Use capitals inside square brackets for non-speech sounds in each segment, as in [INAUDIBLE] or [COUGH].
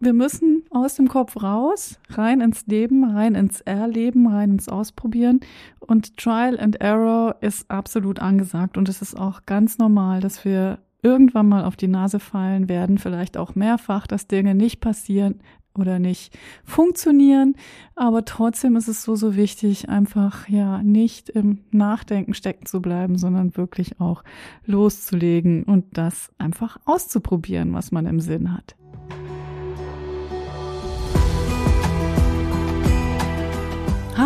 wir müssen aus dem Kopf raus, rein ins Leben, rein ins Erleben, rein ins Ausprobieren. Und Trial and Error ist absolut angesagt. Und es ist auch ganz normal, dass wir irgendwann mal auf die Nase fallen werden, vielleicht auch mehrfach, dass Dinge nicht passieren oder nicht funktionieren. Aber trotzdem ist es so, so wichtig, einfach ja nicht im Nachdenken stecken zu bleiben, sondern wirklich auch loszulegen und das einfach auszuprobieren, was man im Sinn hat.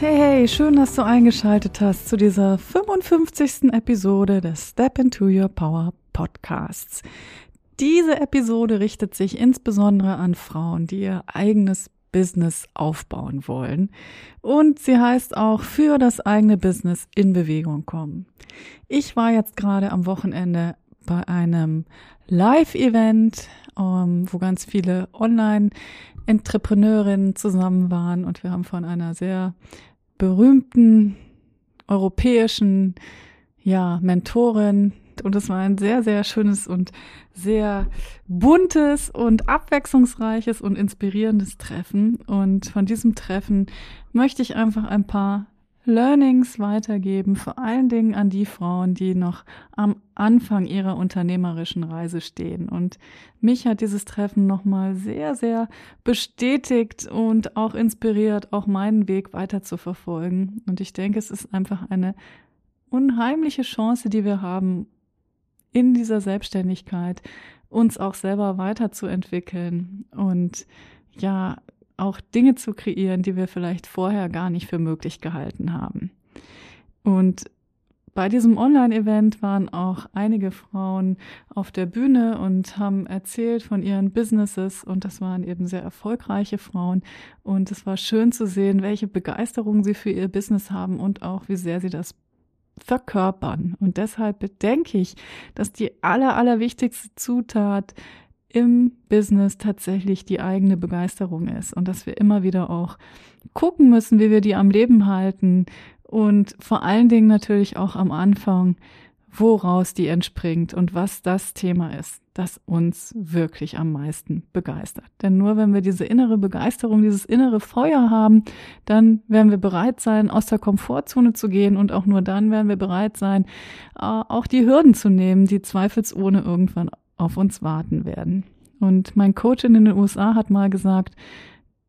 Hey, hey, schön, dass du eingeschaltet hast zu dieser 55. Episode des Step into Your Power Podcasts. Diese Episode richtet sich insbesondere an Frauen, die ihr eigenes Business aufbauen wollen. Und sie heißt auch für das eigene Business in Bewegung kommen. Ich war jetzt gerade am Wochenende bei einem Live-Event, ähm, wo ganz viele Online-Entrepreneurinnen zusammen waren und wir haben von einer sehr berühmten europäischen ja, Mentorin. Und es war ein sehr, sehr schönes und sehr buntes und abwechslungsreiches und inspirierendes Treffen. Und von diesem Treffen möchte ich einfach ein paar Learnings weitergeben, vor allen Dingen an die Frauen, die noch am Anfang ihrer unternehmerischen Reise stehen. Und mich hat dieses Treffen nochmal sehr, sehr bestätigt und auch inspiriert, auch meinen Weg weiter zu verfolgen. Und ich denke, es ist einfach eine unheimliche Chance, die wir haben, in dieser Selbstständigkeit uns auch selber weiterzuentwickeln und ja, auch Dinge zu kreieren, die wir vielleicht vorher gar nicht für möglich gehalten haben. Und bei diesem Online-Event waren auch einige Frauen auf der Bühne und haben erzählt von ihren Businesses und das waren eben sehr erfolgreiche Frauen und es war schön zu sehen, welche Begeisterung sie für ihr Business haben und auch wie sehr sie das verkörpern. Und deshalb bedenke ich, dass die aller, allerwichtigste Zutat im Business tatsächlich die eigene Begeisterung ist und dass wir immer wieder auch gucken müssen, wie wir die am Leben halten und vor allen Dingen natürlich auch am Anfang, woraus die entspringt und was das Thema ist, das uns wirklich am meisten begeistert. Denn nur wenn wir diese innere Begeisterung, dieses innere Feuer haben, dann werden wir bereit sein, aus der Komfortzone zu gehen und auch nur dann werden wir bereit sein, äh, auch die Hürden zu nehmen, die zweifelsohne irgendwann auf uns warten werden. Und mein Coach in den USA hat mal gesagt,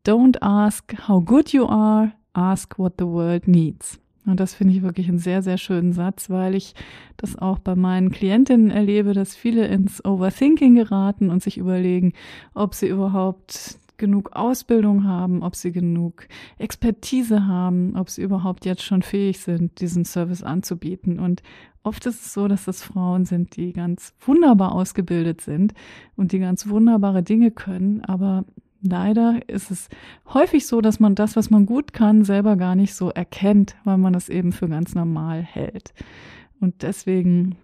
don't ask how good you are, ask what the world needs. Und das finde ich wirklich einen sehr, sehr schönen Satz, weil ich das auch bei meinen Klientinnen erlebe, dass viele ins Overthinking geraten und sich überlegen, ob sie überhaupt genug Ausbildung haben, ob sie genug Expertise haben, ob sie überhaupt jetzt schon fähig sind, diesen Service anzubieten. Und oft ist es so, dass das Frauen sind, die ganz wunderbar ausgebildet sind und die ganz wunderbare Dinge können, aber leider ist es häufig so, dass man das, was man gut kann, selber gar nicht so erkennt, weil man das eben für ganz normal hält. Und deswegen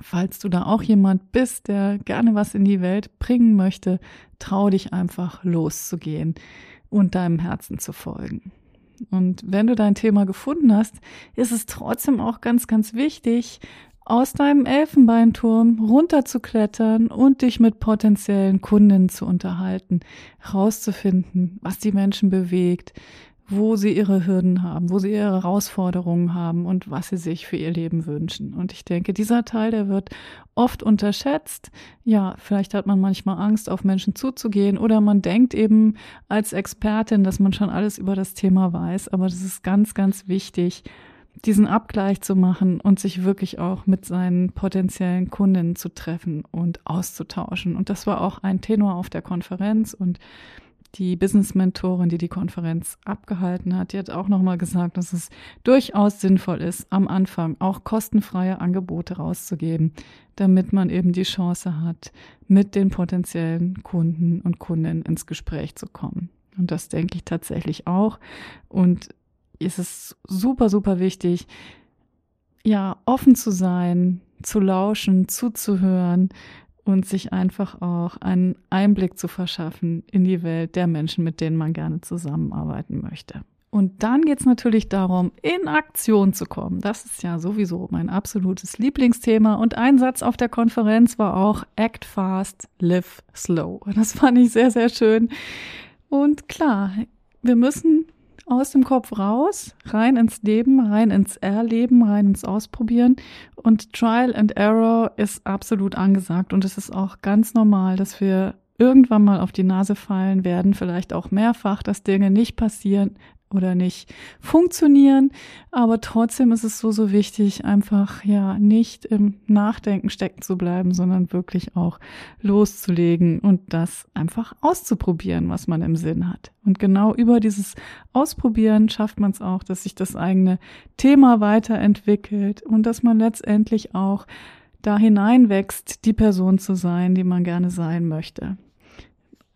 Falls du da auch jemand bist, der gerne was in die Welt bringen möchte, trau dich einfach loszugehen und deinem Herzen zu folgen. Und wenn du dein Thema gefunden hast, ist es trotzdem auch ganz, ganz wichtig, aus deinem Elfenbeinturm runterzuklettern und dich mit potenziellen Kunden zu unterhalten, herauszufinden, was die Menschen bewegt, wo sie ihre Hürden haben, wo sie ihre Herausforderungen haben und was sie sich für ihr Leben wünschen. Und ich denke, dieser Teil, der wird oft unterschätzt. Ja, vielleicht hat man manchmal Angst, auf Menschen zuzugehen oder man denkt eben als Expertin, dass man schon alles über das Thema weiß. Aber das ist ganz, ganz wichtig, diesen Abgleich zu machen und sich wirklich auch mit seinen potenziellen Kunden zu treffen und auszutauschen. Und das war auch ein Tenor auf der Konferenz und die Business-Mentorin, die die Konferenz abgehalten hat, die hat auch nochmal gesagt, dass es durchaus sinnvoll ist, am Anfang auch kostenfreie Angebote rauszugeben, damit man eben die Chance hat, mit den potenziellen Kunden und Kundinnen ins Gespräch zu kommen. Und das denke ich tatsächlich auch. Und ist es super, super wichtig, ja, offen zu sein, zu lauschen, zuzuhören und sich einfach auch einen Einblick zu verschaffen in die Welt der Menschen, mit denen man gerne zusammenarbeiten möchte. Und dann geht es natürlich darum, in Aktion zu kommen. Das ist ja sowieso mein absolutes Lieblingsthema. Und ein Satz auf der Konferenz war auch Act fast, live slow. Das fand ich sehr, sehr schön. Und klar, wir müssen aus dem Kopf raus, rein ins Leben, rein ins Erleben, rein ins Ausprobieren. Und Trial and Error ist absolut angesagt. Und es ist auch ganz normal, dass wir irgendwann mal auf die Nase fallen werden, vielleicht auch mehrfach, dass Dinge nicht passieren, oder nicht funktionieren. Aber trotzdem ist es so, so wichtig, einfach ja nicht im Nachdenken stecken zu bleiben, sondern wirklich auch loszulegen und das einfach auszuprobieren, was man im Sinn hat. Und genau über dieses Ausprobieren schafft man es auch, dass sich das eigene Thema weiterentwickelt und dass man letztendlich auch da hineinwächst, die Person zu sein, die man gerne sein möchte.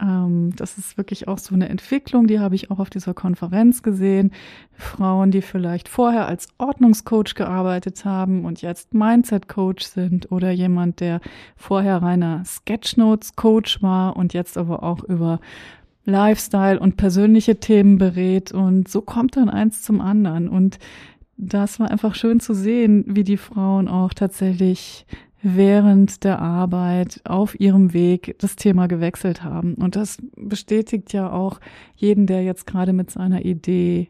Ähm, das ist wirklich auch so eine Entwicklung, die habe ich auch auf dieser Konferenz gesehen. Frauen, die vielleicht vorher als Ordnungscoach gearbeitet haben und jetzt Mindset-Coach sind oder jemand, der vorher reiner Sketchnotes-Coach war und jetzt aber auch über Lifestyle und persönliche Themen berät und so kommt dann eins zum anderen und das war einfach schön zu sehen, wie die Frauen auch tatsächlich während der Arbeit auf ihrem Weg das Thema gewechselt haben. Und das bestätigt ja auch jeden, der jetzt gerade mit seiner Idee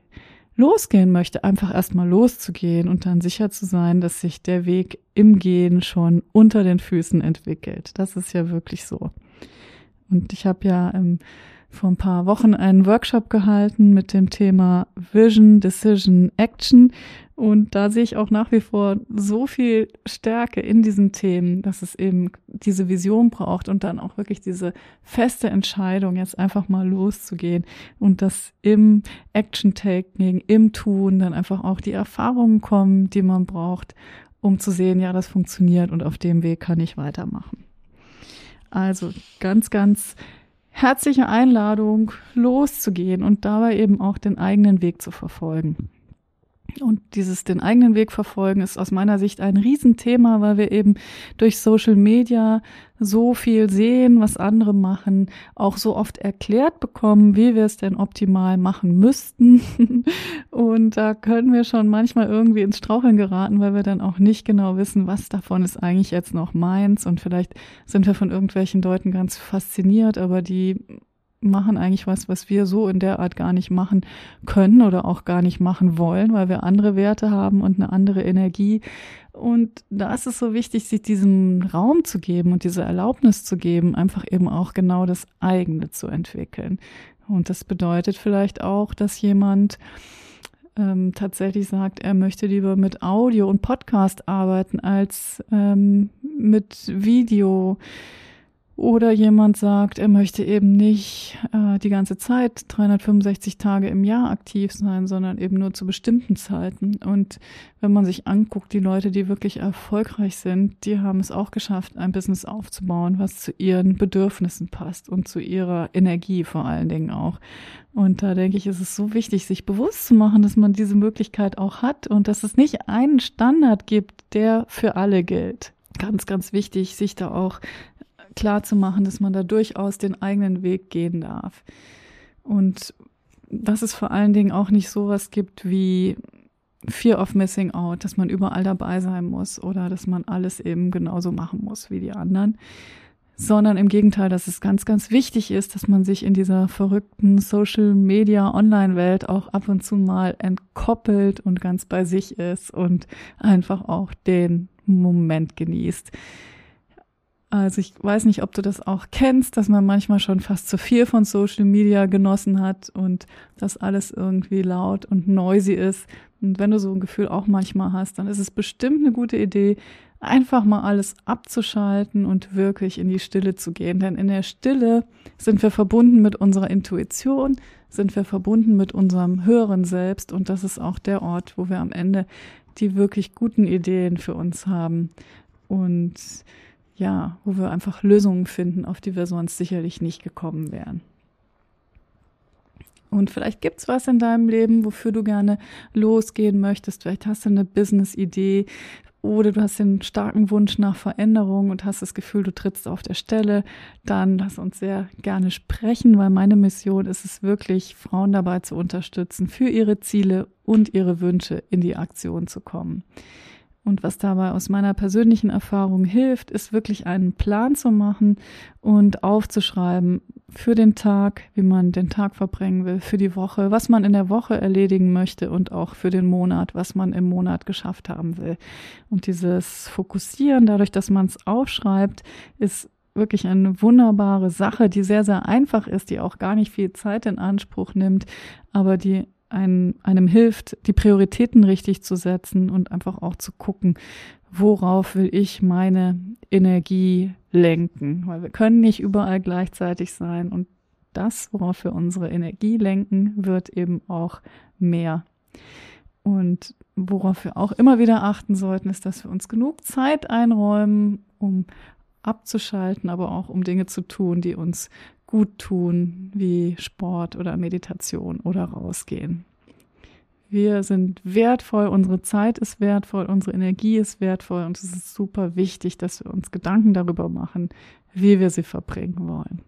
losgehen möchte, einfach erstmal loszugehen und dann sicher zu sein, dass sich der Weg im Gehen schon unter den Füßen entwickelt. Das ist ja wirklich so. Und ich habe ja ähm, vor ein paar Wochen einen Workshop gehalten mit dem Thema Vision, Decision, Action. Und da sehe ich auch nach wie vor so viel Stärke in diesen Themen, dass es eben diese Vision braucht und dann auch wirklich diese feste Entscheidung, jetzt einfach mal loszugehen und dass im Action-Taking, im Tun dann einfach auch die Erfahrungen kommen, die man braucht, um zu sehen, ja, das funktioniert und auf dem Weg kann ich weitermachen. Also ganz, ganz herzliche Einladung, loszugehen und dabei eben auch den eigenen Weg zu verfolgen. Und dieses den eigenen Weg verfolgen ist aus meiner Sicht ein Riesenthema, weil wir eben durch Social Media so viel sehen, was andere machen, auch so oft erklärt bekommen, wie wir es denn optimal machen müssten. [LAUGHS] Und da können wir schon manchmal irgendwie ins Straucheln geraten, weil wir dann auch nicht genau wissen, was davon ist eigentlich jetzt noch meins. Und vielleicht sind wir von irgendwelchen Leuten ganz fasziniert, aber die machen eigentlich was, was wir so in der Art gar nicht machen können oder auch gar nicht machen wollen, weil wir andere Werte haben und eine andere Energie. Und da ist es so wichtig, sich diesen Raum zu geben und diese Erlaubnis zu geben, einfach eben auch genau das eigene zu entwickeln. Und das bedeutet vielleicht auch, dass jemand ähm, tatsächlich sagt, er möchte lieber mit Audio und Podcast arbeiten als ähm, mit Video oder jemand sagt, er möchte eben nicht äh, die ganze Zeit 365 Tage im Jahr aktiv sein, sondern eben nur zu bestimmten Zeiten. Und wenn man sich anguckt, die Leute, die wirklich erfolgreich sind, die haben es auch geschafft, ein Business aufzubauen, was zu ihren Bedürfnissen passt und zu ihrer Energie vor allen Dingen auch. Und da denke ich, ist es so wichtig, sich bewusst zu machen, dass man diese Möglichkeit auch hat und dass es nicht einen Standard gibt, der für alle gilt ganz, ganz wichtig, sich da auch klar zu machen, dass man da durchaus den eigenen Weg gehen darf. Und dass es vor allen Dingen auch nicht sowas gibt wie Fear of Missing Out, dass man überall dabei sein muss oder dass man alles eben genauso machen muss wie die anderen, sondern im Gegenteil, dass es ganz, ganz wichtig ist, dass man sich in dieser verrückten Social Media Online Welt auch ab und zu mal entkoppelt und ganz bei sich ist und einfach auch den Moment genießt. Also ich weiß nicht, ob du das auch kennst, dass man manchmal schon fast zu viel von Social Media genossen hat und das alles irgendwie laut und noisy ist. Und wenn du so ein Gefühl auch manchmal hast, dann ist es bestimmt eine gute Idee, einfach mal alles abzuschalten und wirklich in die Stille zu gehen. Denn in der Stille sind wir verbunden mit unserer Intuition, sind wir verbunden mit unserem höheren Selbst und das ist auch der Ort, wo wir am Ende die wirklich guten Ideen für uns haben. Und ja, wo wir einfach Lösungen finden, auf die wir sonst sicherlich nicht gekommen wären. Und vielleicht gibt's was in deinem Leben, wofür du gerne losgehen möchtest. Vielleicht hast du eine Business-Idee oder du hast den starken Wunsch nach Veränderung und hast das Gefühl, du trittst auf der Stelle. Dann lass uns sehr gerne sprechen, weil meine Mission ist es wirklich, Frauen dabei zu unterstützen, für ihre Ziele und ihre Wünsche in die Aktion zu kommen. Und was dabei aus meiner persönlichen Erfahrung hilft, ist wirklich einen Plan zu machen und aufzuschreiben für den Tag, wie man den Tag verbringen will, für die Woche, was man in der Woche erledigen möchte und auch für den Monat, was man im Monat geschafft haben will. Und dieses Fokussieren, dadurch, dass man es aufschreibt, ist wirklich eine wunderbare Sache, die sehr, sehr einfach ist, die auch gar nicht viel Zeit in Anspruch nimmt, aber die ein, einem hilft, die Prioritäten richtig zu setzen und einfach auch zu gucken, worauf will ich meine Energie lenken. Weil wir können nicht überall gleichzeitig sein und das, worauf wir unsere Energie lenken, wird eben auch mehr. Und worauf wir auch immer wieder achten sollten, ist, dass wir uns genug Zeit einräumen, um abzuschalten, aber auch um Dinge zu tun, die uns gut tun, wie Sport oder Meditation oder rausgehen. Wir sind wertvoll, unsere Zeit ist wertvoll, unsere Energie ist wertvoll und es ist super wichtig, dass wir uns Gedanken darüber machen, wie wir sie verbringen wollen.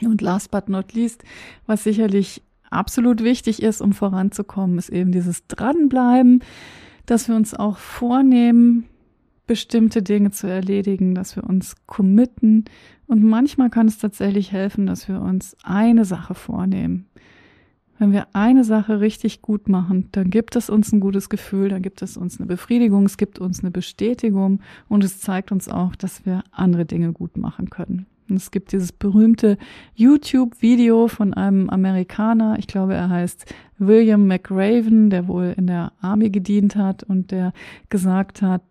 Und last but not least, was sicherlich absolut wichtig ist, um voranzukommen, ist eben dieses Dranbleiben, dass wir uns auch vornehmen, bestimmte Dinge zu erledigen, dass wir uns committen. Und manchmal kann es tatsächlich helfen, dass wir uns eine Sache vornehmen. Wenn wir eine Sache richtig gut machen, dann gibt es uns ein gutes Gefühl, dann gibt es uns eine Befriedigung, es gibt uns eine Bestätigung und es zeigt uns auch, dass wir andere Dinge gut machen können. Es gibt dieses berühmte YouTube-Video von einem Amerikaner, ich glaube, er heißt William McRaven, der wohl in der Army gedient hat und der gesagt hat,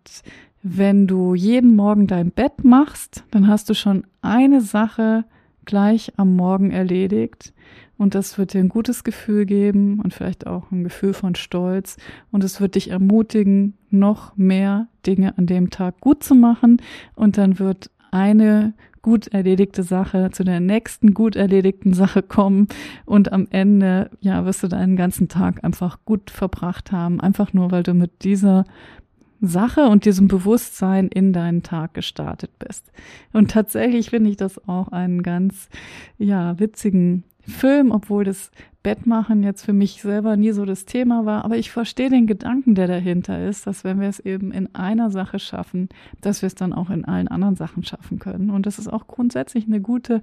wenn du jeden Morgen dein Bett machst, dann hast du schon eine Sache gleich am Morgen erledigt. Und das wird dir ein gutes Gefühl geben und vielleicht auch ein Gefühl von Stolz. Und es wird dich ermutigen, noch mehr Dinge an dem Tag gut zu machen. Und dann wird eine gut erledigte Sache zu der nächsten gut erledigten Sache kommen und am Ende, ja, wirst du deinen ganzen Tag einfach gut verbracht haben, einfach nur, weil du mit dieser Sache und diesem Bewusstsein in deinen Tag gestartet bist. Und tatsächlich finde ich das auch einen ganz, ja, witzigen Film, obwohl das Bettmachen jetzt für mich selber nie so das Thema war. Aber ich verstehe den Gedanken, der dahinter ist, dass wenn wir es eben in einer Sache schaffen, dass wir es dann auch in allen anderen Sachen schaffen können. Und das ist auch grundsätzlich eine gute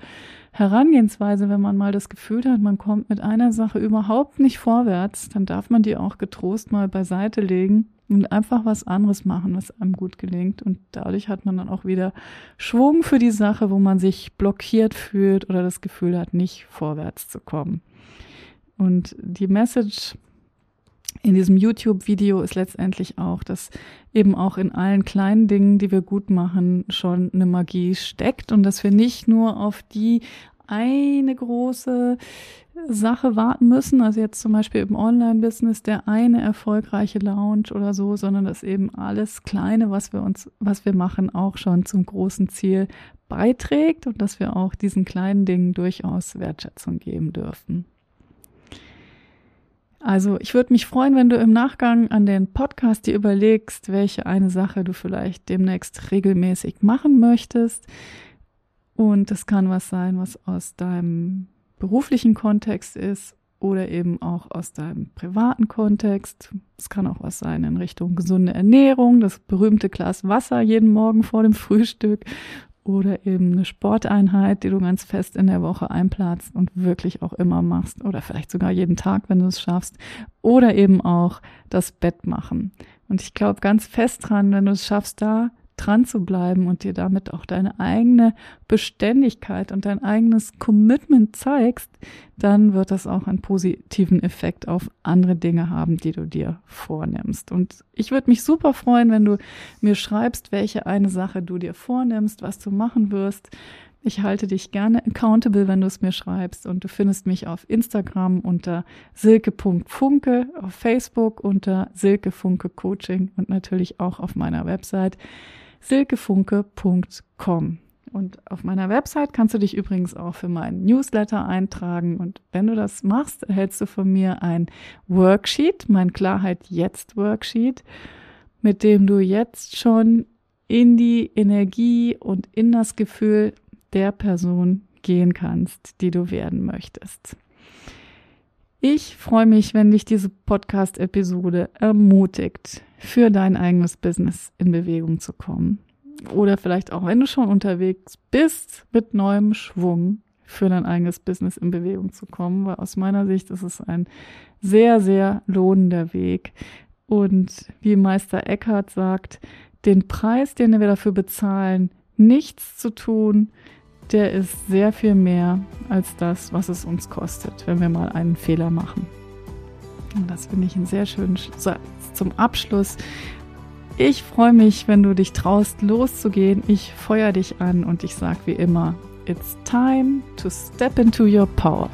Herangehensweise, wenn man mal das Gefühl hat, man kommt mit einer Sache überhaupt nicht vorwärts, dann darf man die auch getrost mal beiseite legen und einfach was anderes machen, was einem gut gelingt. Und dadurch hat man dann auch wieder Schwung für die Sache, wo man sich blockiert fühlt oder das Gefühl hat, nicht vorwärts zu kommen. Und die Message in diesem YouTube-Video ist letztendlich auch, dass eben auch in allen kleinen Dingen, die wir gut machen, schon eine Magie steckt und dass wir nicht nur auf die eine große Sache warten müssen, also jetzt zum Beispiel im Online-Business der eine erfolgreiche Lounge oder so, sondern dass eben alles Kleine, was wir uns, was wir machen, auch schon zum großen Ziel beiträgt und dass wir auch diesen kleinen Dingen durchaus Wertschätzung geben dürfen. Also ich würde mich freuen, wenn du im Nachgang an den Podcast dir überlegst, welche eine Sache du vielleicht demnächst regelmäßig machen möchtest. Und das kann was sein, was aus deinem beruflichen Kontext ist oder eben auch aus deinem privaten Kontext. Es kann auch was sein in Richtung gesunde Ernährung, das berühmte Glas Wasser jeden Morgen vor dem Frühstück oder eben eine Sporteinheit, die du ganz fest in der Woche einplanst und wirklich auch immer machst oder vielleicht sogar jeden Tag, wenn du es schaffst oder eben auch das Bett machen. Und ich glaube ganz fest dran, wenn du es schaffst, da dran zu bleiben und dir damit auch deine eigene Beständigkeit und dein eigenes Commitment zeigst, dann wird das auch einen positiven Effekt auf andere Dinge haben, die du dir vornimmst. Und ich würde mich super freuen, wenn du mir schreibst, welche eine Sache du dir vornimmst, was du machen wirst. Ich halte dich gerne accountable, wenn du es mir schreibst. Und du findest mich auf Instagram unter silke.funke, auf Facebook unter silkefunke Coaching und natürlich auch auf meiner Website silkefunke.com. Und auf meiner Website kannst du dich übrigens auch für meinen Newsletter eintragen. Und wenn du das machst, erhältst du von mir ein Worksheet, mein Klarheit jetzt Worksheet, mit dem du jetzt schon in die Energie und in das Gefühl der Person gehen kannst, die du werden möchtest. Ich freue mich, wenn dich diese Podcast-Episode ermutigt, für dein eigenes Business in Bewegung zu kommen. Oder vielleicht auch, wenn du schon unterwegs bist, mit neuem Schwung für dein eigenes Business in Bewegung zu kommen, weil aus meiner Sicht ist es ein sehr, sehr lohnender Weg. Und wie Meister Eckhart sagt, den Preis, den wir dafür bezahlen, nichts zu tun, der ist sehr viel mehr als das, was es uns kostet, wenn wir mal einen Fehler machen. Und das finde ich einen sehr schönen Satz zum Abschluss. Ich freue mich, wenn du dich traust, loszugehen. Ich feuer dich an und ich sage wie immer, it's time to step into your power.